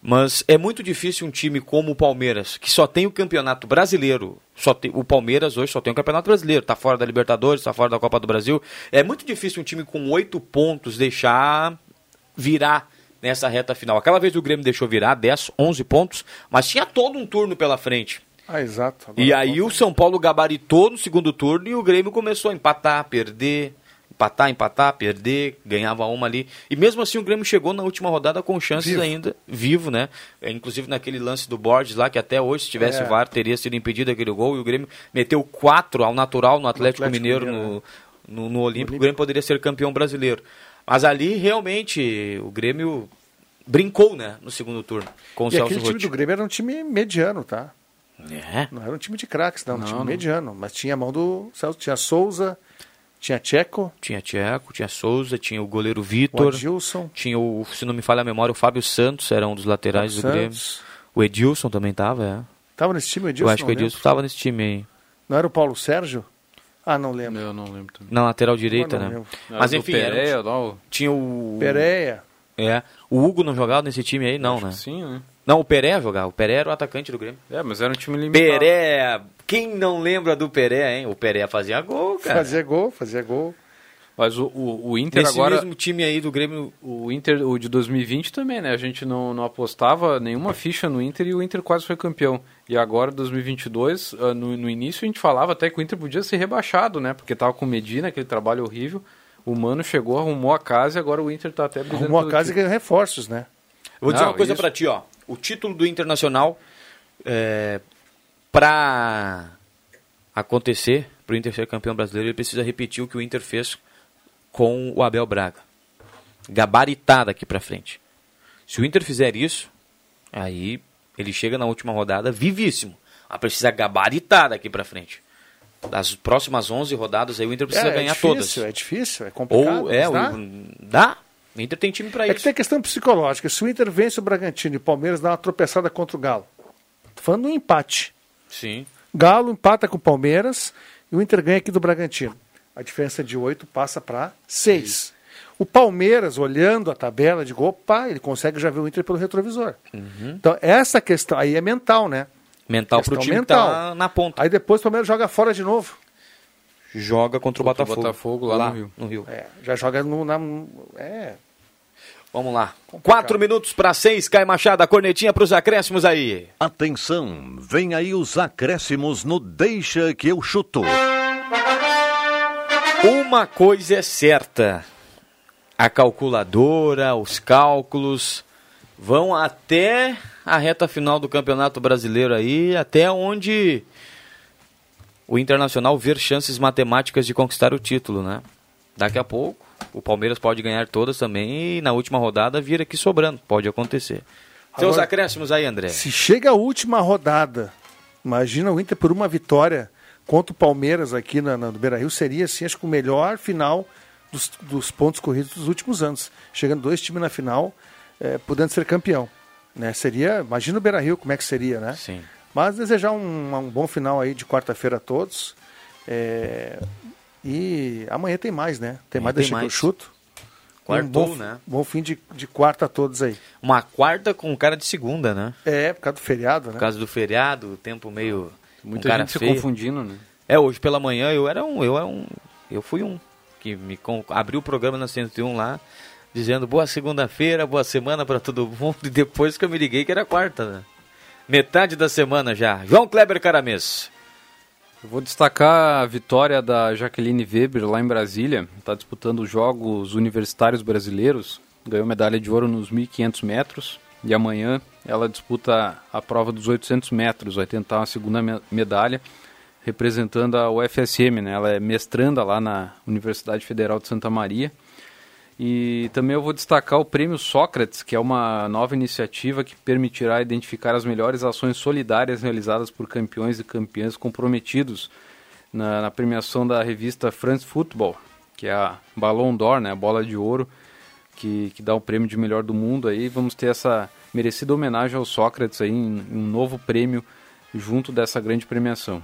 Mas é muito difícil um time como o Palmeiras, que só tem o campeonato brasileiro. Só tem, o Palmeiras hoje só tem o campeonato brasileiro. Está fora da Libertadores, está fora da Copa do Brasil. É muito difícil um time com oito pontos deixar virar nessa reta final. Aquela vez o Grêmio deixou virar 10, 11 pontos, mas tinha todo um turno pela frente. Ah, exato. Agora E aí o São Paulo gabaritou no segundo turno e o Grêmio começou a empatar, perder, empatar, empatar, perder, ganhava uma ali. E mesmo assim o Grêmio chegou na última rodada com chances Vivo. ainda, vivo, né? É, Inclusive naquele lance do Borges lá, que até hoje, se tivesse É. VAR, teria sido impedido aquele gol. E o Grêmio meteu quatro ao natural no Atlético, Atlético Mineiro, Mineiro, no, no, no Olímpico. O Grêmio poderia ser campeão brasileiro. Mas ali, realmente, o Grêmio brincou, né? No segundo turno, com o E Celso aquele time Rotti. do Grêmio era um time mediano, tá? É. Não era um time de craques, não. Um Não, time não. mediano. Mas tinha a mão do Celso. Tinha Souza, tinha Tcheco, Tinha Tcheco, tinha Souza, tinha o goleiro Vitor, Adilson, tinha o, se não me falha a memória, o Fábio Santos, era um dos laterais do Grêmio. Santos. O Edilson também tava, é. Tava nesse time o Edilson? Eu acho que o Edilson lembro. tava nesse time aí. Não era o Paulo Sérgio? Ah, não lembro. Eu não lembro também. Na lateral direita, não né? lembro. Mas Era enfim, era Pereira, lá, o- tinha o. Pereia. É. O Hugo não jogava nesse time aí, não, né? Sim, né? Não, o Peré jogava. O Peré era o atacante do Grêmio. É, mas era um time limitado. Peré! Quem não lembra do Peré, hein? O Peré fazia gol, cara. Fazia gol, fazia gol. Mas o, o, o Inter Nesse agora... mesmo time aí do Grêmio. O Inter, o de 2020 também, né? A gente não, não apostava nenhuma ficha no Inter e o Inter quase foi campeão. E agora, 2022, ah, no, no início a gente falava até que o Inter podia ser rebaixado, né? Porque tava com Medina, aquele trabalho horrível. O Mano chegou, arrumou a casa e agora o Inter tá até Arrumou a casa e ganhou reforços, né? Eu vou dizer Não, uma coisa isso- pra ti, ó. O título do Internacional É, para acontecer, para o Inter ser campeão brasileiro, ele precisa repetir o que o Inter fez com o Abel Braga. Gabaritar daqui para frente. Se o Inter fizer isso, aí ele chega na última rodada vivíssimo. Mas precisa gabaritar daqui para frente. Das próximas 11 rodadas, aí o Inter precisa é, ganhar é difícil, todas. É difícil, é complicado. Ou é, dá? o, dá. O Inter tem time para É isso. que tem questão psicológica. Se o Inter vence o Bragantino e o Palmeiras dá uma tropeçada contra o Galo. Tô falando um empate. Sim. Galo empata com o Palmeiras e o Inter ganha aqui do Bragantino. A diferença de 8 passa para 6. O Palmeiras, olhando a tabela, de opa, ele consegue já ver o Inter pelo retrovisor. Então, essa questão aí é mental, né? Mental pro Questão time mental. que tá na ponta. Aí depois o Palmeiras joga fora de novo. Joga contra o Contra o Botafogo. Botafogo lá no Rio. No Rio. É, já joga no. Na, é. Vamos lá. Quatro minutos para seis. Cai Machado, a cornetinha para os acréscimos aí. Atenção, vem aí os acréscimos no Deixa que eu chuto. Uma coisa é certa. A calculadora, os cálculos vão até a reta final do Campeonato Brasileiro aí, até onde o Internacional ver chances matemáticas de conquistar o título, né? Daqui a pouco o Palmeiras pode ganhar todas também e na última rodada vir aqui sobrando. Pode acontecer. Seus acréscimos aí, André. Se chega a última rodada, imagina o Inter por uma vitória contra o Palmeiras aqui na, na, no Beira Rio, seria assim, acho que o melhor final dos, dos pontos corridos dos últimos anos. Chegando dois times na final, eh, podendo ser campeão. Né? Seria, imagina o Beira Rio como é que seria, né? Sim. Mas desejar um, um bom final aí de quarta-feira a todos. É, e amanhã tem mais, né? Tem Amanhã mais, tem eu mais. chuto. Quartou, um bom, né? Bom fim de, de quarta a todos aí. Uma quarta com cara de segunda, né? É, por causa do feriado, né? Por causa do feriado, o tempo meio. Muita cara gente se feia. confundindo, né? É, hoje pela manhã eu era um, eu era um, eu fui um que me abriu o programa na 101 lá, dizendo boa segunda-feira, boa semana para todo mundo e depois que eu me liguei que era quarta, né? Metade da semana já. João Kleber Caramês. Eu vou destacar a vitória da Jaqueline Weber lá em Brasília. Está disputando os Jogos Universitários Brasileiros. Ganhou medalha de ouro nos 1.500 metros. E amanhã ela disputa a prova dos 800 metros. Vai tentar uma segunda me- medalha representando a UFSM. Né? Ela é mestranda lá na Universidade Federal de Santa Maria. E também eu vou destacar o Prêmio Sócrates, que é uma nova iniciativa que permitirá identificar as melhores ações solidárias realizadas por campeões e campeãs comprometidos na, na premiação da revista France Football, que é a Ballon d'Or, né, a bola de ouro, que, que dá o prêmio de melhor do mundo. Aí vamos ter essa merecida homenagem ao Sócrates aí, em, um novo prêmio junto dessa grande premiação.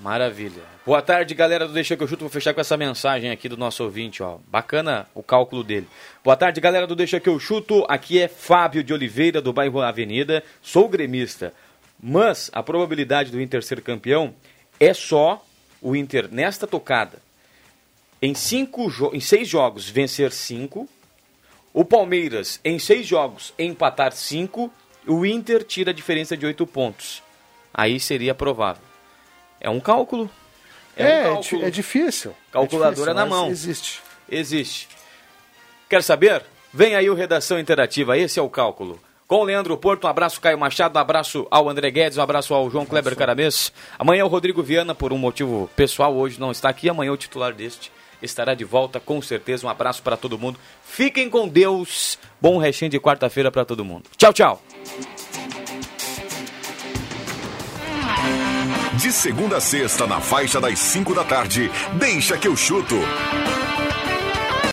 Maravilha. Boa tarde, galera do Deixa que eu chuto. Vou fechar com essa mensagem aqui do nosso ouvinte, ó. Bacana o cálculo dele. Boa tarde, galera do Deixa que eu chuto. Aqui é Fábio de Oliveira, do bairro Avenida. Sou gremista. Mas a probabilidade do Inter ser campeão é só o Inter, nesta tocada, em, cinco em seis jogos, vencer cinco. O Palmeiras, em seis jogos, empatar cinco. O Inter tira a diferença de oito pontos. Aí seria provável. É um cálculo. É, um é, cálculo. é difícil. Calculadora é difícil, na mão. Existe. Existe. Quer saber? Vem aí o Redação Interativa, esse é o cálculo. Com o Leandro Porto, um abraço Caio Machado, um abraço ao André Guedes, um abraço ao João Kleber Caramês. Amanhã o Rodrigo Viana, por um motivo pessoal, hoje não está aqui. Amanhã o titular deste estará de volta, com certeza. Um abraço para todo mundo. Fiquem com Deus. Bom restinho de quarta-feira para todo mundo. Tchau, tchau. De segunda a sexta, na faixa das 5 da tarde, deixa que eu chuto.